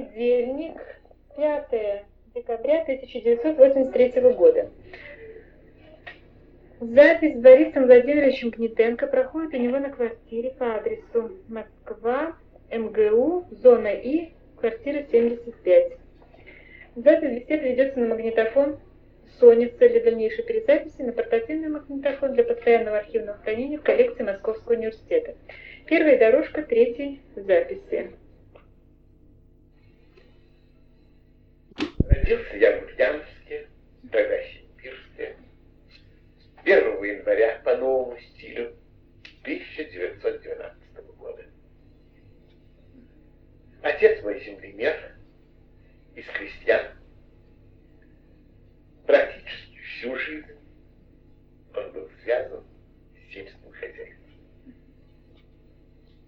Понедельник, 5 декабря 1983 года. Запись с Борисом Владимировичем Гнетенко проходит у него на квартире по адресу Москва, МГУ, зона И, квартира 75. Запись беседы ведется на магнитофон Sony в цели дальнейшей перезаписи на портативный магнитофон для постоянного архивного хранения в коллекции Московского университета. Первая дорожка третьей записи. Родился я в Ульяновске, тогда Симбирске, 1 января по новому стилю 1912 года. Отец мой землемер, из крестьян, практически всю жизнь он был связан с сельским хозяйством.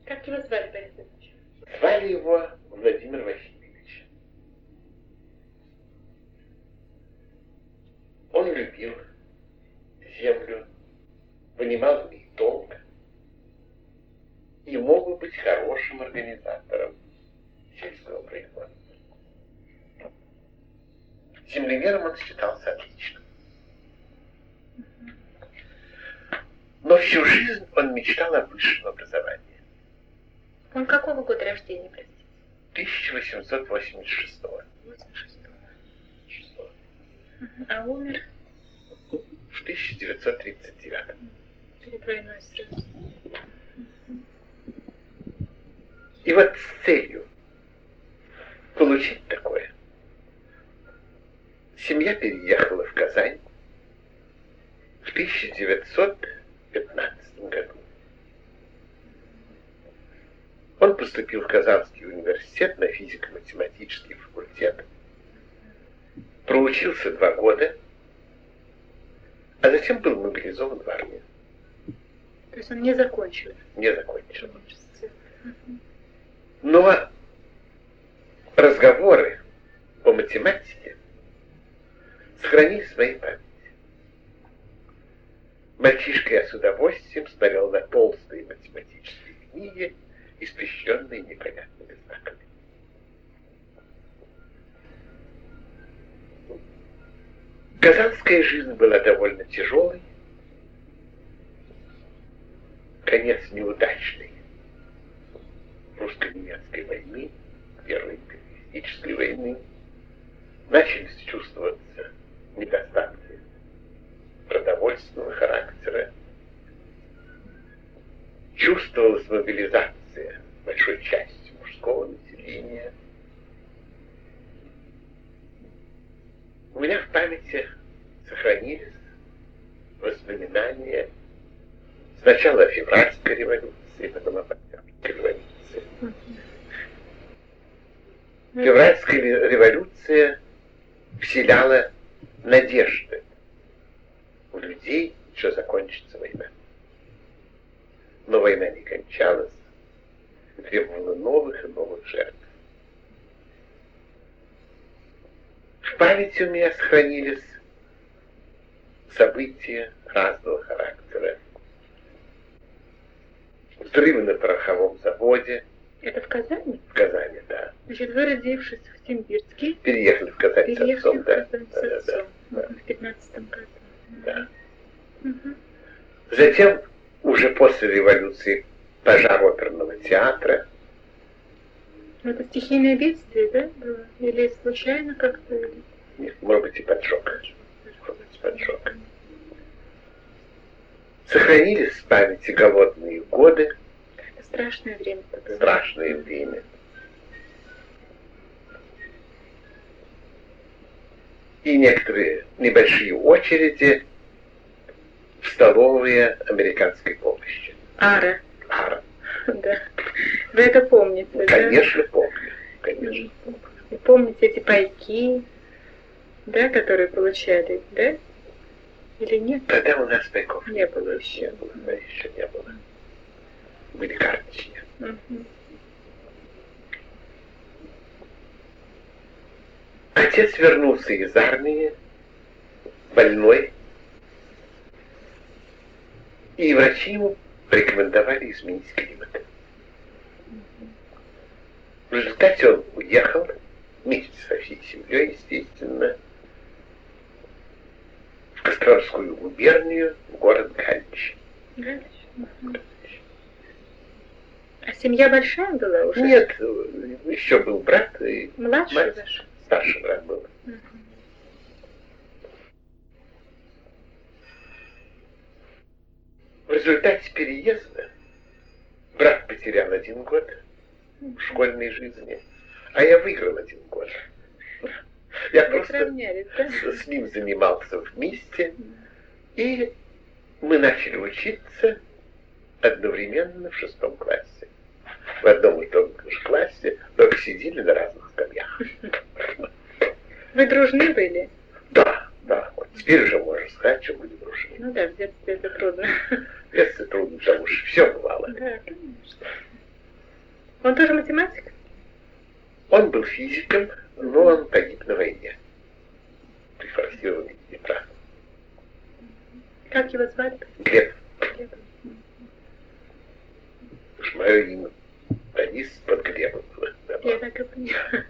Как его звали, Борис Ильич? Звали его Владимир Васильевич. Любил землю, понимал ней толк и мог бы быть хорошим организатором сельского производства. Землемером он считался отлично. Но всю жизнь он мечтал о высшем образовании. Он какого года рождения, простите? 1886 86 А умер 1939 перед войной сразу. И вот с целью получить такое, семья переехала в Казань в 1915 году. Он поступил в Казанский университет на физико-математический факультет. Проучился два года, а затем был мобилизован в армию. То есть он не закончил Не закончил. Но разговоры о математике сохранились в моей памяти. Мальчишка я с удовольствием смотрел на толстые математические книги, испещренные непонятными знаками. Казанская жизнь была довольно тяжелой, конец неудачный. Русско-немецкой войны, Первой империалистической войны, начались чувствоваться недостатки продовольственного характера, чувствовалась мобилизация большой части мужского населения. У меня в памяти сохранились воспоминания сначала о февральской революции, потом о Октябрьской революции. Февральская ре- революция вселяла надежды у людей, что закончится война. Но война не кончалась, требовала новых и новых жертв. В памяти у меня сохранились события разного характера. Взрывы на пороховом заводе Это в Казани? в Казани, да. Значит, вы, родившись в Симбирске, Переехали в Казань с переехали отцом, в да. Казань с Да, да, да, Мгм, в 15 году. да. Мгм. Затем, уже после революции, пожар оперного театра. Ну, Это стихийное бедствие, да, было? Или случайно как-то? или- Нет, может быть, и поджог. Может быть, поджог. Сохранились в памяти голодные годы, Это страшное время было. страшное время. И некоторые небольшие очереди в столовые американской помощи. Ара. Да. Вы это помните, да? Конечно, помню. Конечно. И помните эти пайки, да, которые получали, да? Или нет? Тогда у нас пайков Не было еще. не было, да, еще не было. Были карточки. Мгм. Отец вернулся из армии, больной, и врачи ему рекомендовали изменить климат. В результате он уехал ее, естественно, в Костромскую губернию, в город Галич. Галич. А семья большая была уже? Нет, еще был брат и Младший мать. ваш? Старший брат был. Угу. В результате переезда брат потерял один год в школьной жизни, а я выиграл один год. Я Вы просто да? с, ним занимался вместе, и мы начали учиться одновременно в шестом классе. В одном и том же классе, только сидели на разных скамьях. Вы дружны были? Да, да, теперь уже можно сказать, что были дружны. Ну да, в детстве это трудно. В детстве трудно, потому что все бывало. Да, конечно. Он тоже математик? Он был физиком, но он погиб на войне. При форсировании Днепра. Как его звали? Глеб, уж мое имя Борис под Глебом. Я так и поняла.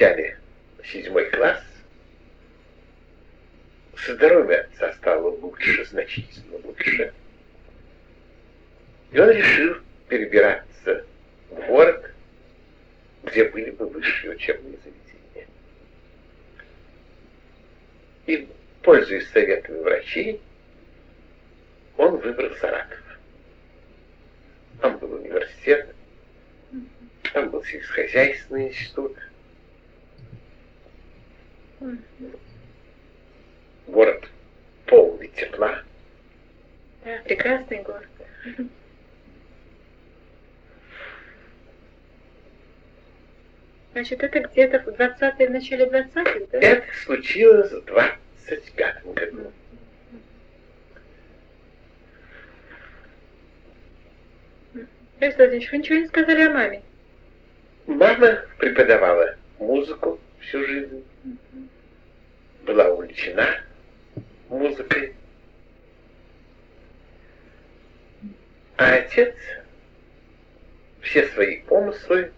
Когда мы кончали седьмой класс, здоровье отца стало лучше, значительно лучше. И он решил перебираться в город, где были бы высшие учебные заведения. И, пользуясь советами врачей, он выбрал Саратов. Там был университет, там был сельскохозяйственный институт, город полный тепла. Да, прекрасный город. Значит, это где-то в 20-е, в начале 20-х, да? Это случилось в 25 году. Борис Владимирович, вы ничего не сказали о маме? Мама преподавала музыку всю жизнь, была увлечена музыкой. А отец все свои помыслы,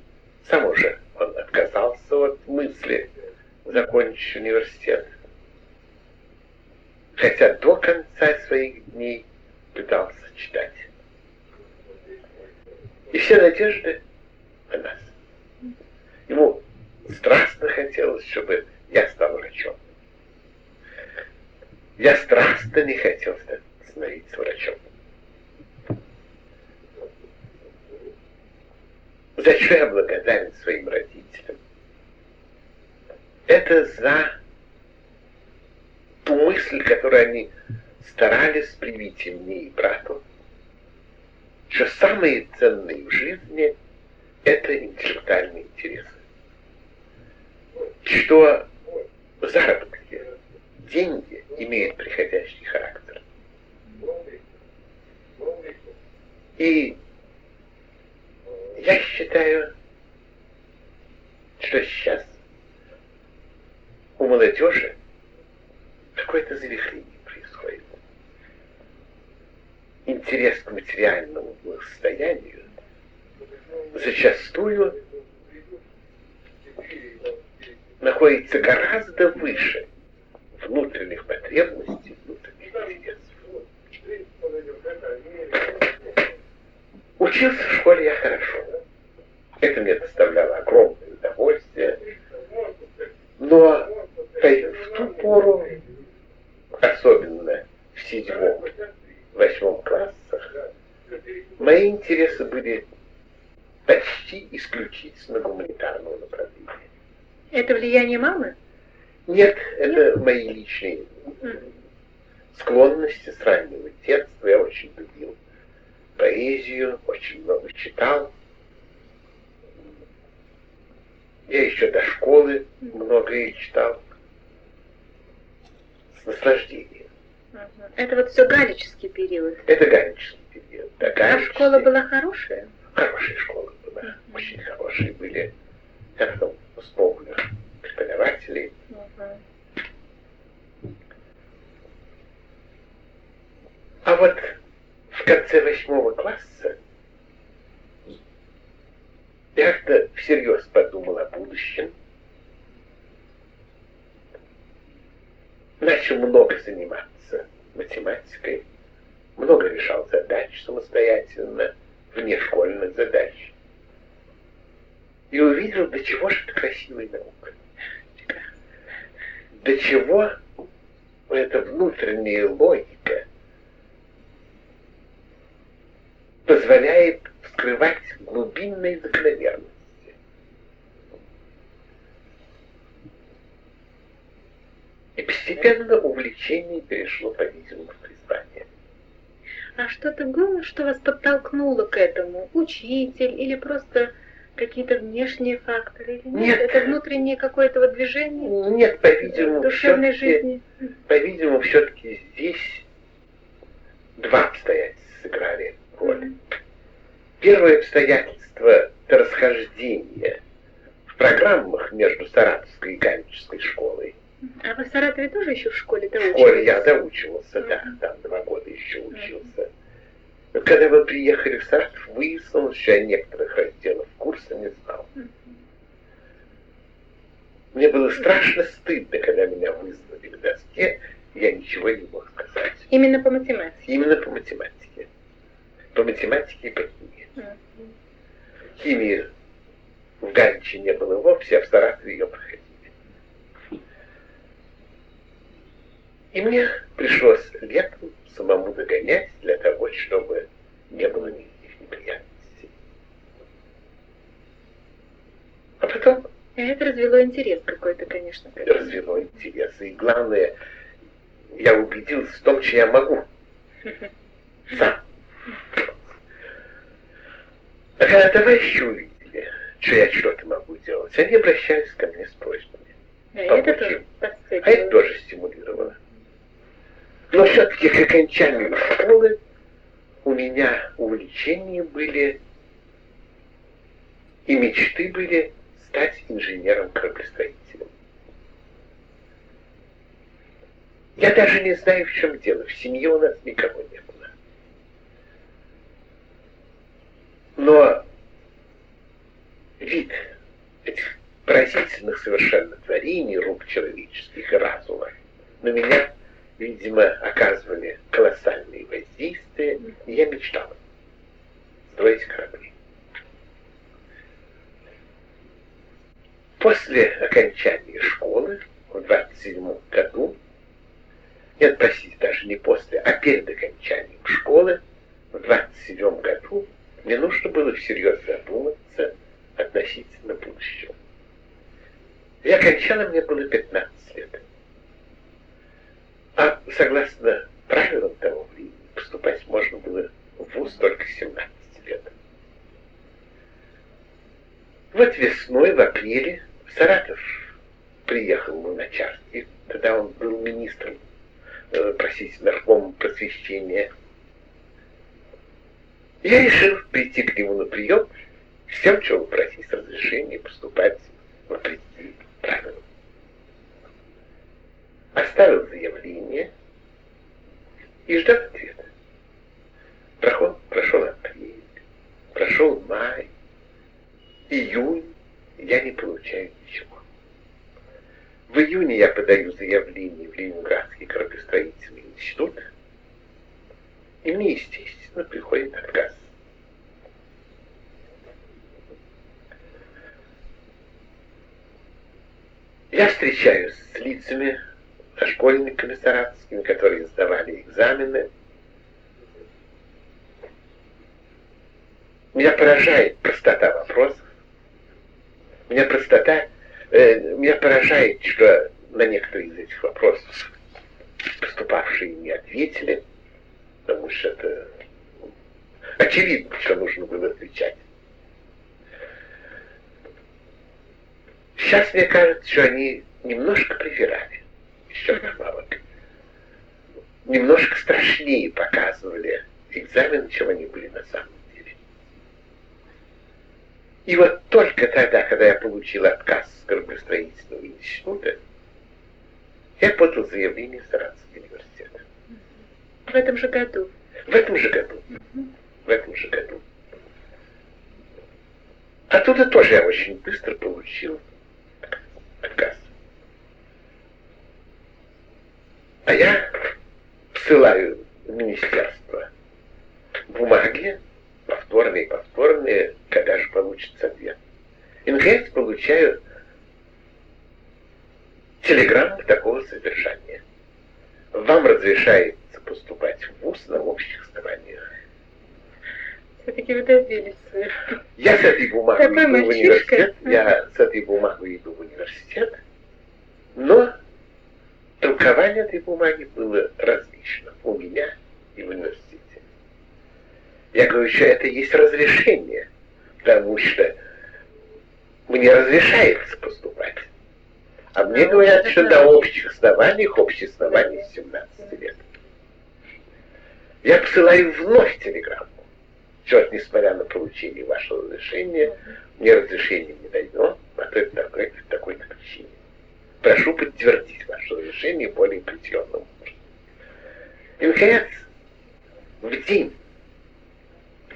сам уже он отказался от мысли закончить университет. Хотя до конца своих дней пытался читать. И все надежды на нас. Ему страстно хотелось, чтобы я стал врачом. Я страстно не хотел становиться врачом. За что я благодарен своим родителям? Это за ту мысль, которую они старались привить и мне, и брату, что самые ценные в жизни – это интеллектуальные интересы. Что заработки, деньги имеют приходящий характер. И я считаю, что сейчас у молодежи какое-то завихрение происходит. Интерес к материальному благосостоянию зачастую находится гораздо выше внутренних потребностей, внутренних интересов. Учился в школе я хорошо. Это мне доставляло огромное удовольствие. Но в ту пору, особенно в седьмом, восьмом классах, мои интересы были почти исключительно гуманитарного направления. Это влияние мамы? Нет, это мои личные склонности с раннего детства. Я очень любил поэзию, очень много читал. Я еще до школы многое читал. С наслаждением. Это вот все галический период. Это галический период. Да, А галический. школа была хорошая? Хорошая школа была. Очень хорошие были. Я потом вспомню преподавателей. А вот в конце восьмого класса Я всерьез подумал о будущем. Начал много заниматься математикой, много решал задач самостоятельно, внешкольных задач. И увидел, до чего же это красивая наука. До чего эта внутренняя логика позволяет вскрывать глубинные закономерности. И постепенно увлечение перешло, по-видимому, в призвание. А что-то было, что вас подтолкнуло к этому? Учитель или просто какие-то внешние факторы? Или нет? нет. Это внутреннее какое-то вот движение? Нет, по-видимому, душевной жизни. По-видимому, все-таки здесь два обстоятельства сыграли роль. Mm-hmm. Первое обстоятельство – расхождение в программах между Саратовской и Галической школой. А вы в Саратове тоже еще в школе доучивались? В школе я доучивался, mm-hmm. да, там два года еще учился. Но когда вы приехали в Саратов, выяснилось, что я некоторых разделов курса не знал. Мне было страшно стыдно, когда меня вызвали к доске, я ничего не мог сказать. Именно по математике? Именно по математике. По математике и по химии. Химии в Галиче не было вовсе, а в Саратове ее проходили. И мне пришлось летом самому догонять для того, чтобы не было никаких неприятностей. А потом... Это развело интерес какой-то, конечно. Развело интерес. И главное, я убедился в том, что я могу. Сам. А товарищи увидели, что я что-то могу делать, они обращались ко мне с просьбами. А это тоже А это тоже стимулировало. Но все-таки к окончанию школы у меня увлечения были и мечты были стать инженером-кораблестроителем. Я даже не знаю, в чем дело. В семье у нас никого не было. Но вид этих поразительных совершенно творений рук человеческих и разума на меня, видимо, оказывали колоссальные воздействия, и я мечтал строить корабли. После окончания школы в 27 году, нет, простите, даже не после, а перед окончанием школы, в 27 году мне нужно было всерьез задуматься относительно будущего. Я окончала, мне было 15 лет. А согласно правилам того времени, поступать можно было в ВУЗ только 17 лет. Вот весной, в апреле, в Саратов приехал Луначарский, тогда он был министром, э, простите, просвещения я решил прийти к нему на прием тем, чтобы просить разрешения поступать вопреки правилам. Оставил заявление и ждал ответа. Проход, прошел апрель, прошел май, июнь, я не получаю ничего. В июне я подаю заявление в Ленинградский кораблестроительный институт, и мне, естественно, приходит отказ. Я встречаюсь с лицами, со школьниками саратовскими, которые сдавали экзамены. Меня поражает простота вопросов. Меня простота, э, меня поражает, что на некоторые из этих вопросов поступавшие не ответили потому что это очевидно, что нужно было отвечать. Сейчас мне кажется, что они немножко привирали, еще добавок. Немножко страшнее показывали экзамен, чем они были на самом деле. И вот только тогда, когда я получил отказ с гробостроительного института, я подал заявление в Саратовский. В этом же году. В этом же году. В этом же году. Оттуда тоже я очень быстро получил отказ. А я ссылаю в министерство бумаги, повторные, повторные, когда же получится ответ. И, наконец, получаю телеграмму такого содержания. Вам разрешается поступать в ВУЗ на общих основаниях. Все-таки вы добились Я с этой бумагой иду в университет, я с этой бумагой иду в университет, но толкование этой бумаги было различно у меня и в университете. Я говорю, что это есть разрешение, потому что мне разрешается поступать. А мне говорят, что на общих основаниях, общих оснований 17 лет. Я посылаю вновь телеграмму. Что, несмотря на получение вашего разрешения, мне разрешение не дано по той такой, такой-то причине. Прошу подтвердить ваше разрешение более определенным образом. И, наконец, в день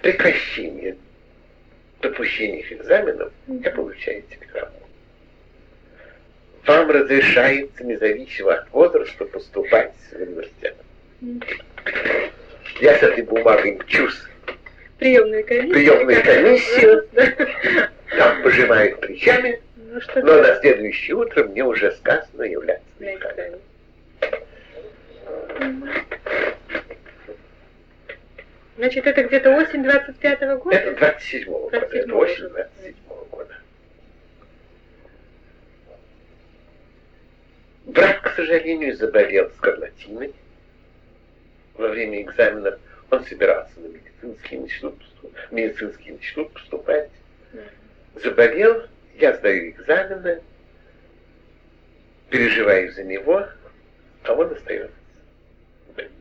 прекращения допущения экзаменов я получаю телеграмму вам разрешается независимо от возраста поступать в университет. Я с этой бумагой мчусь. Приемную комиссию. Приемную комиссию. Там пожимают плечами. Ну, что но на следующее утро мне уже сказано являться на экзамен. Значит, это где-то осень 25-го года? Это 27-го года. Это осень 27-го года. Брат, к сожалению, заболел скарлатиной во время экзаменов. Он собирался на медицинский институт, медицинский институт поступать. Заболел, я сдаю экзамены, переживаю за него, а он остается в больнице.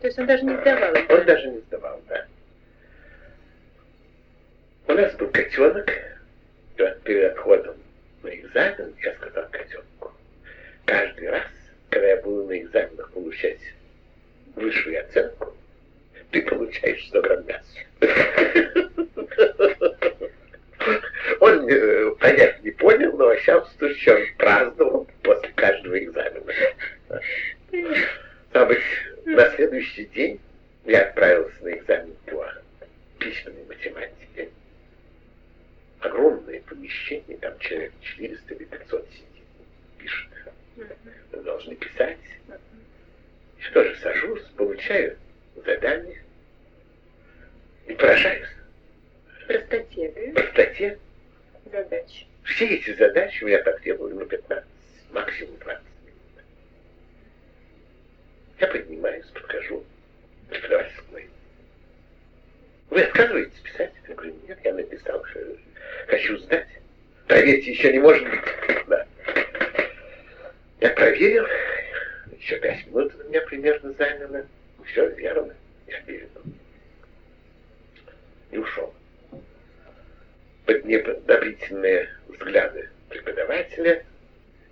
То есть он даже не сдавал? Он даже не сдавал, да. У нас был котенок, перед отходом на экзамен, я сказал котенку, каждый раз, когда я буду на экзаменах получать высшую оценку, ты получаешь 100 грамм мяса. Он э, понять не понял, но чувствую, что он праздновал после каждого экзамена. Быть, на следующий день я отправился на экзамен по письменной математике огромное помещение, там человек 400 или 500 сидит, пишет. Мы должны писать. Что же, сажусь, получаю задание и поражаюсь. Простоте, да? Простоте. Задачи. Все эти задачи я так делаю на 15, максимум 20 минут. Я поднимаюсь, подхожу, преподаватель говорит, вы отказываетесь писать? Я говорю, нет, я написал, что хочу сдать. Проверьте, еще не может быть. Да. Я проверил, еще пять минут у меня примерно заняло. Все верно, я передал. И ушел. Под неодобрительные взгляды преподавателя,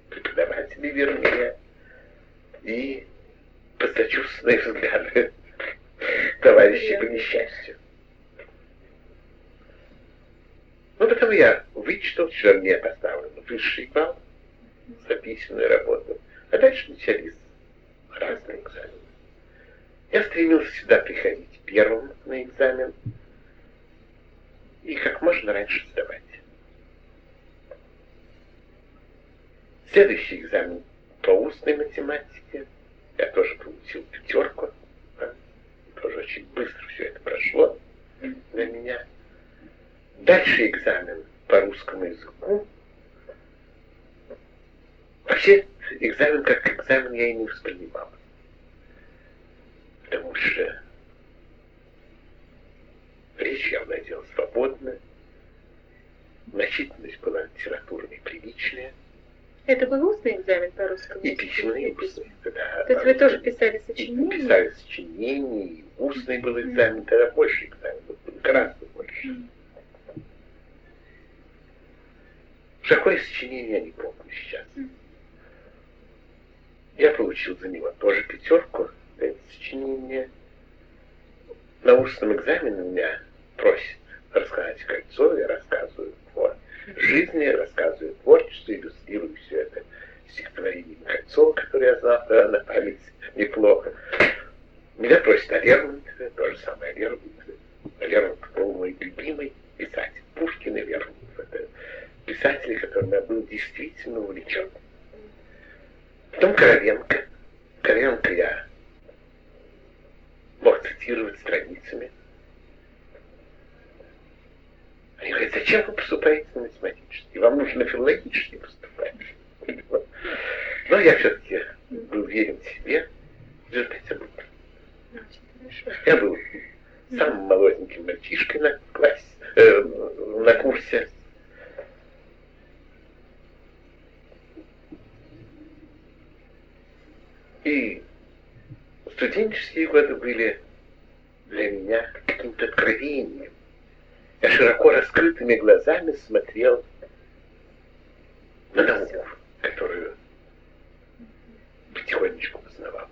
преподавателей вернее, и под взгляды товарищей по несчастью. Ну, потом я вычитал, что мне поставлен высший балл за работу. А дальше начались разные экзамены. Я стремился сюда приходить первым на экзамен и как можно раньше сдавать. Следующий экзамен по устной математике. Я тоже получил пятерку. Тоже очень быстро все это прошло для меня. Дальше экзамен по русскому языку. Вообще, экзамен как экзамен я и не воспринимал. Потому что речь я владел свободно, начитанность была литературной приличная. Это был устный экзамен по русскому языку? И письменный, и устный, да. То есть вы тоже писали сочинения? И писали сочинения, и устный был экзамен, тогда больше экзамен, гораздо больше. Mm. Какое сочинение, я не помню сейчас. Я получил за него тоже пятерку это сочинение. На устном экзамене меня просят рассказать кольцо, я рассказываю о жизни, рассказываю творчество, иллюстрирую все это стихотворением кольцо, которое я знал да, на память неплохо. Меня просят о Лермонтове, то же самое Лермонтове. Лермонтов был мой любимый писатель. Пушкин и Лермонтов. Это писатели, которыми я был действительно увлечен. Потом Короленко. Короленко я мог цитировать страницами. Они говорят, зачем вы поступаете на математический? Вам нужно филологически поступать. Но я все-таки был уверен в себе. Результате был. Я был самым молоденьким мальчишкой на классе, э, на курсе. И студенческие годы были для меня каким-то откровением. Я широко раскрытыми глазами смотрел на науку, которую потихонечку познавал.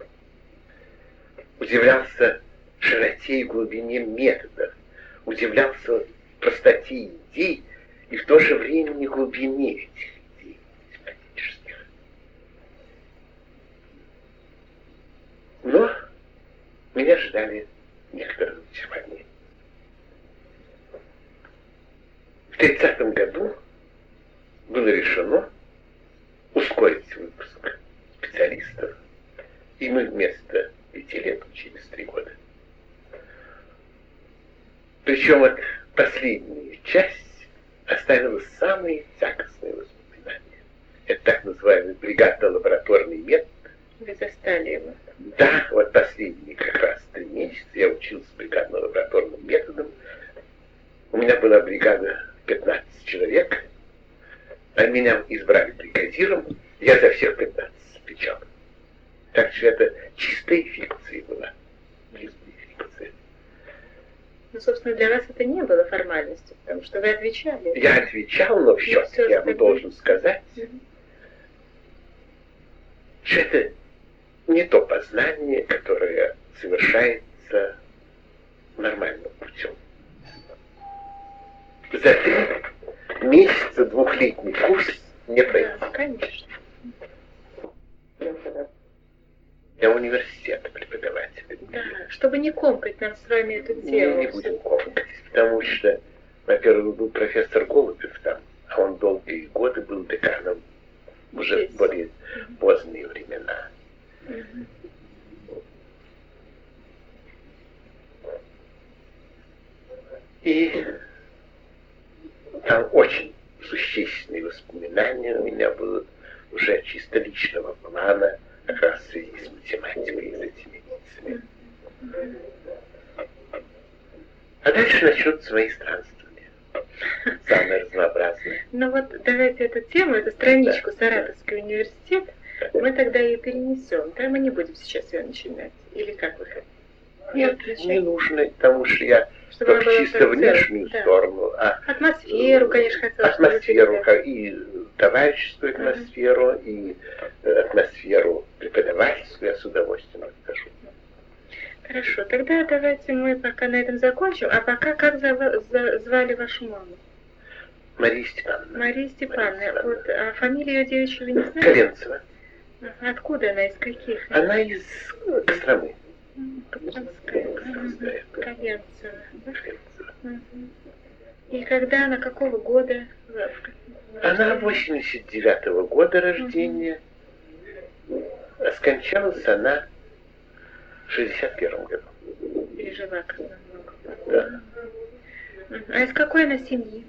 Удивлялся широте и глубине методов, удивлялся простоте идей и в то же время глубине этих идей математических. Но меня ждали некоторые разочарования. В 30 году было решено ускорить выпуск специалистов, и мы вместо пяти лет учились три года. Причем вот последняя часть оставила самые тягостные воспоминания. Это так называемый бригадно-лабораторный метод. Вы застали его? Да, вот последние как раз три месяца я учился бригадно-лабораторным методом. У меня была бригада 15 человек, а меня избрали бригадиром, я за всех 15 отвечал. Так что это чистая фикция была. Чистая фикция. Ну, собственно, для вас это не было формальностью, потому что вы отвечали. Я отвечал, но все-таки я вам должен сказать, mm-hmm. что это не то познание, которое совершается нормальным путем. За три месяца двухлетний курс не пройти. Да, конечно. Для университета преподавателя. Да, чтобы не комкать нам с вами эту тему. Не, не будем комкать, потому что, во-первых, был профессор Голубев там, а он долгие годы был деканом уже более поздние времена. И там очень существенные воспоминания у меня было уже чисто личного плана, как раз в связи с математикой и с этими птицами. А дальше начнутся мои странствования. Самые разнообразные. Ну вот давайте эту тему, эту страничку Саратовский университет, мы тогда ее перенесем. Да, мы не будем сейчас ее начинать. Или как вы хотите? Нет, не нужно, потому что я Чтобы только чисто внешнюю. Да. сторону, а Атмосферу, конечно, хотелось атмосферу, как и товарищескую атмосферу, и э, атмосферу преподавательскую я с удовольствием расскажу. Хорошо, тогда давайте мы пока на этом закончим. А пока как за- звали вашу маму? Мария Степановна. Мария Степановна. Мария Степановна. Вот, а фамилию ее девичью вы не знаете? Ковенцева. Откуда она, из каких? Она из Костромы. Костромская. И когда она, какого года? Она 89-го года рождения, а скончалась она в 61 году. Пережила как намного. Да. А из какой она семьи?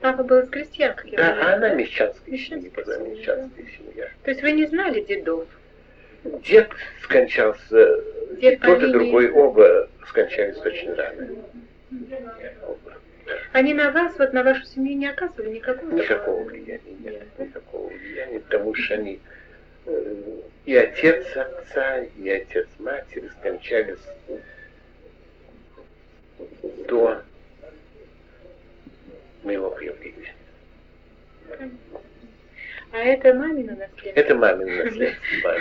Папа был из крестьян, как я Да, понимаю, а она мещанская семья, была мещанская семья. То есть вы не знали дедов? Дед скончался, Дед тот, и другой оба скончались очень рано. Оба. Они на вас, вот на вашу семью не оказывали никакого Никакого влияния нет, никакого влияния, потому что они э, и отец отца, и отец матери скончались до моего появления. А это мамино наследство? Это мамино наследство.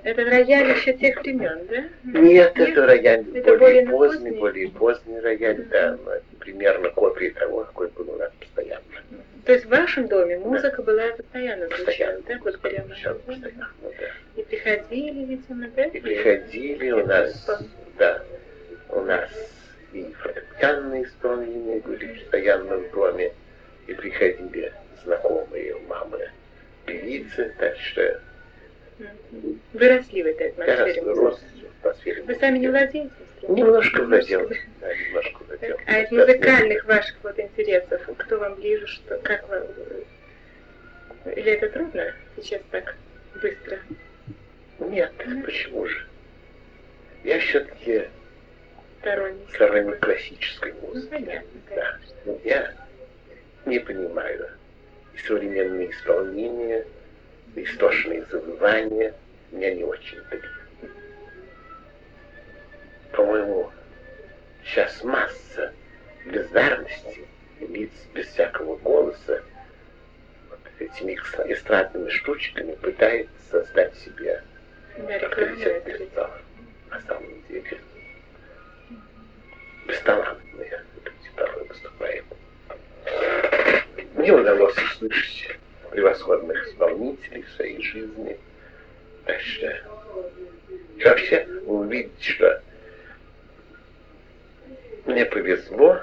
Это рояль еще тех времен, да? Нет, это рояль более поздний, более поздний рояль, да, примерно копия того, какой был у нас постоянно. То есть в вашем доме музыка была постоянно звучала, да? Постоянно, да. И приходили, видимо, да? И приходили у нас, да, у нас и фортепианные исполнения были постоянно в доме, и приходили знакомые мамы певицы, так что Мгм. Вы росли в этой я атмосфере. рос, рос в атмосфере. Вы сами не владеете? инструментом? Немножко владел, да, немножко владел. Так, А из музыкальных ваших вот интересов, кто вам ближе, что, как вам... Или это трудно сейчас так быстро? Нет, почему же? Я все-таки Сторонний. сторонник классической Ну, музыки. понятно, Да. конечно. Я не понимаю и современные исполнения, и истошные завывания меня не очень добили. По-моему, сейчас масса бездарности, лиц без всякого голоса, вот этими эстрадными штучками пытается создать себе Да, авторитет певцов. На самом деле бесталантные люди порой выступают. Мне удалось услышать превосходных исполнителей в своей жизни. Так что и вообще вы увидите, что мне повезло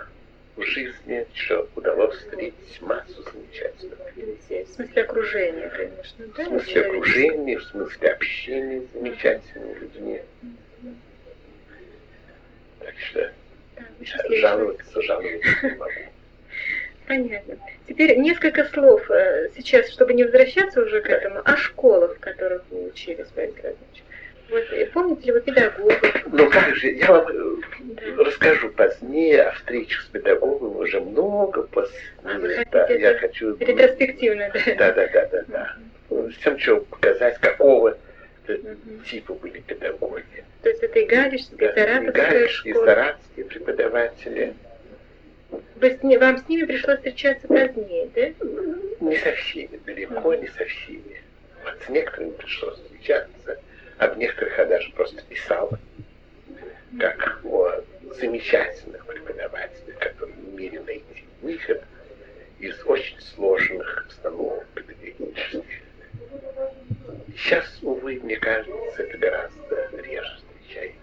в жизни, что удалось встретить массу замечательных людей. В смысле окружения, конечно, В да? смысле человеческого. окружения, в смысле общения с замечательными людьми. Так что Счастливый жаловаться, жаловаться не могу. Понятно. Теперь несколько слов э, сейчас, чтобы не возвращаться уже к этому, о школах, в которых вы учились, Борис Владимирович. Вот, э, помните ли вы педагогов? Ну как же, я вам э, Да. расскажу позднее о встречах с педагогами уже много позднее. А, Да, я хочу... Ретроспективно, да? Да, да, да, да, да. С тем, чтобы показать, какого. Типа были педагоги. То есть это и Галичская, и Да, и Саратовская галичские, и школа. саратские преподаватели. Вы с ни- вам с ними пришлось встречаться позднее, да? Не со всеми, далеко не со всеми. Вот с некоторыми пришлось встречаться, а в некоторых я даже просто писал, как о замечательных преподавателях, которые умели найти выход из очень сложных обстановок педагогических. Сейчас, увы, мне кажется, это гораздо реже встречается.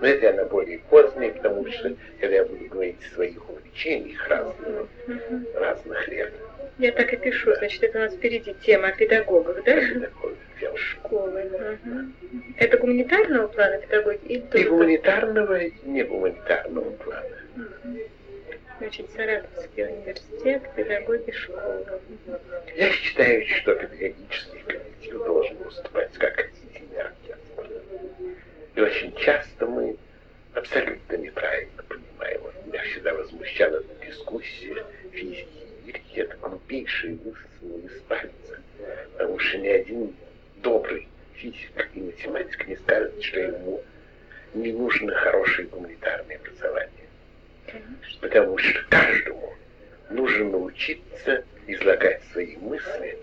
Но это я на более позднее, потому что, когда я буду говорить о своих увлечениях разных, Мгм. разных лет, Я так и пишу, значит, это у нас впереди тема о педагогах, да? дело. Школы. Мгм. Это гуманитарного плана педагогики? или И тоже гуманитарного, и негуманитарного плана. Мгм. Значит, Саратовский университет, педагоги школы. Я считаю, что педагогический коллектив должен выступать как отдельный оркестр. И очень часто мы абсолютно неправильно понимаем. Меня всегда возмущала эта дискуссия физики и лирики. Это глупейшие высосанные из пальца. Потому что ни один добрый физик и математик не скажет, что ему не нужно хорошее гуманитарное образование. Конечно. Потому что каждому нужно научиться излагать свои мысли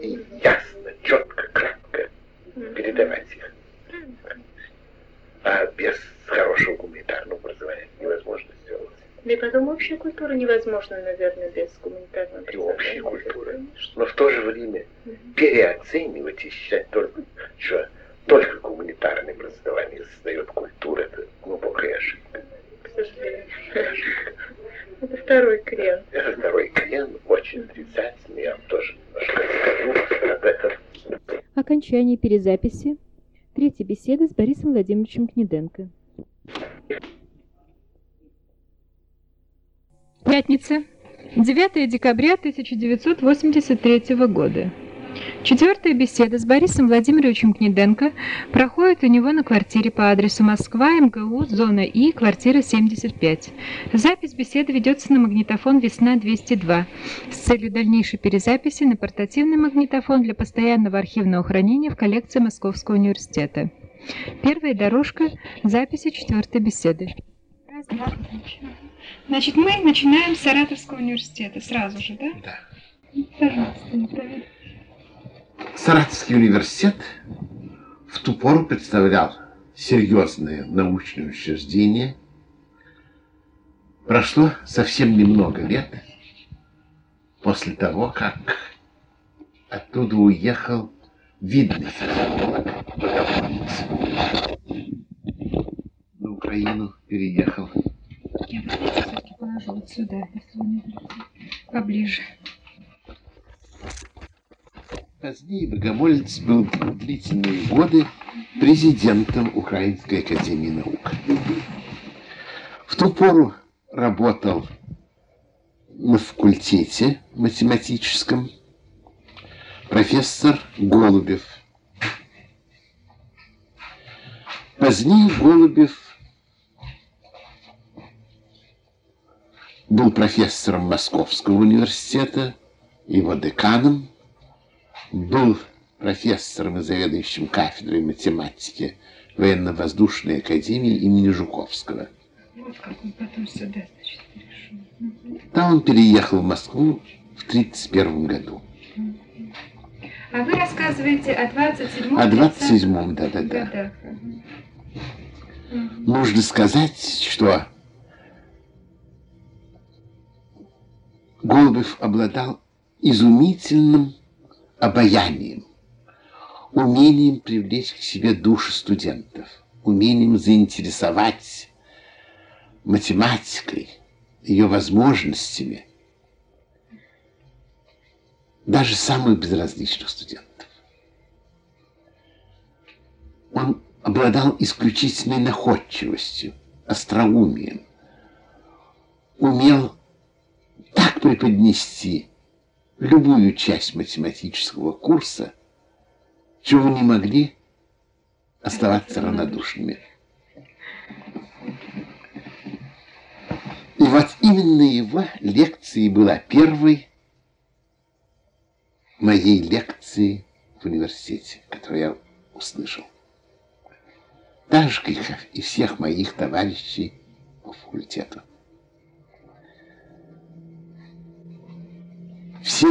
и ясно, четко, кратко передавать их. А без хорошего гуманитарного образования невозможно сделать. Да и потом общая культура невозможна, наверное, без гуманитарного И образования. культуры. Конечно. Но в то же время переоценивать и считать только, что только гуманитарное образование создает культуру, это глубокая ошибка. Сожалению. Это второй крен. Это второй крен, очень отрицательный, я вам тоже немножко расскажу об этом. Окончание перезаписи. Третья беседа с Борисом Владимировичем Кнеденко. Пятница, 9 декабря 1983 года. Четвертая беседа с Борисом Владимировичем Кнеденко проходит у него на квартире по адресу Москва, МГУ, зона И, квартира 75. Запись беседы ведется на магнитофон «Весна-202» с целью дальнейшей перезаписи на портативный магнитофон для постоянного архивного хранения в коллекции Московского университета. Первая дорожка записи четвертой беседы. Значит, мы начинаем с Саратовского университета сразу же, да? Да. Пожалуйста, не проверь. Саратовский университет в ту пору представлял серьезное научное учреждение. Прошло совсем немного лет после того, как оттуда уехал видный социолог На Украину переехал. Я вот сюда, если вы не поближе. Позднее Богомолец был длительные годы президентом Украинской академии наук. В ту пору работал на факультете математическом профессор Голубев. Позднее Голубев был профессором Московского университета, его деканом, был профессором и заведующим кафедрой математики военно-воздушной академии имени Жуковского. Вот как он потом сюда, значит, перешел. Там он переехал в Москву в 1931 году. А вы рассказываете о 27-м? О 27-м, да-да-да. Нужно сказать, что Голубев обладал изумительным обаянием, умением привлечь к себе души студентов, умением заинтересовать математикой, ее возможностями, даже самых безразличных студентов. Он обладал исключительной находчивостью, остроумием, умел так преподнести любую часть математического курса, чего не могли оставаться равнодушными. И вот именно его лекции была первой моей лекции в университете, которую я услышал. Так же, как и всех моих товарищей по факультету. Все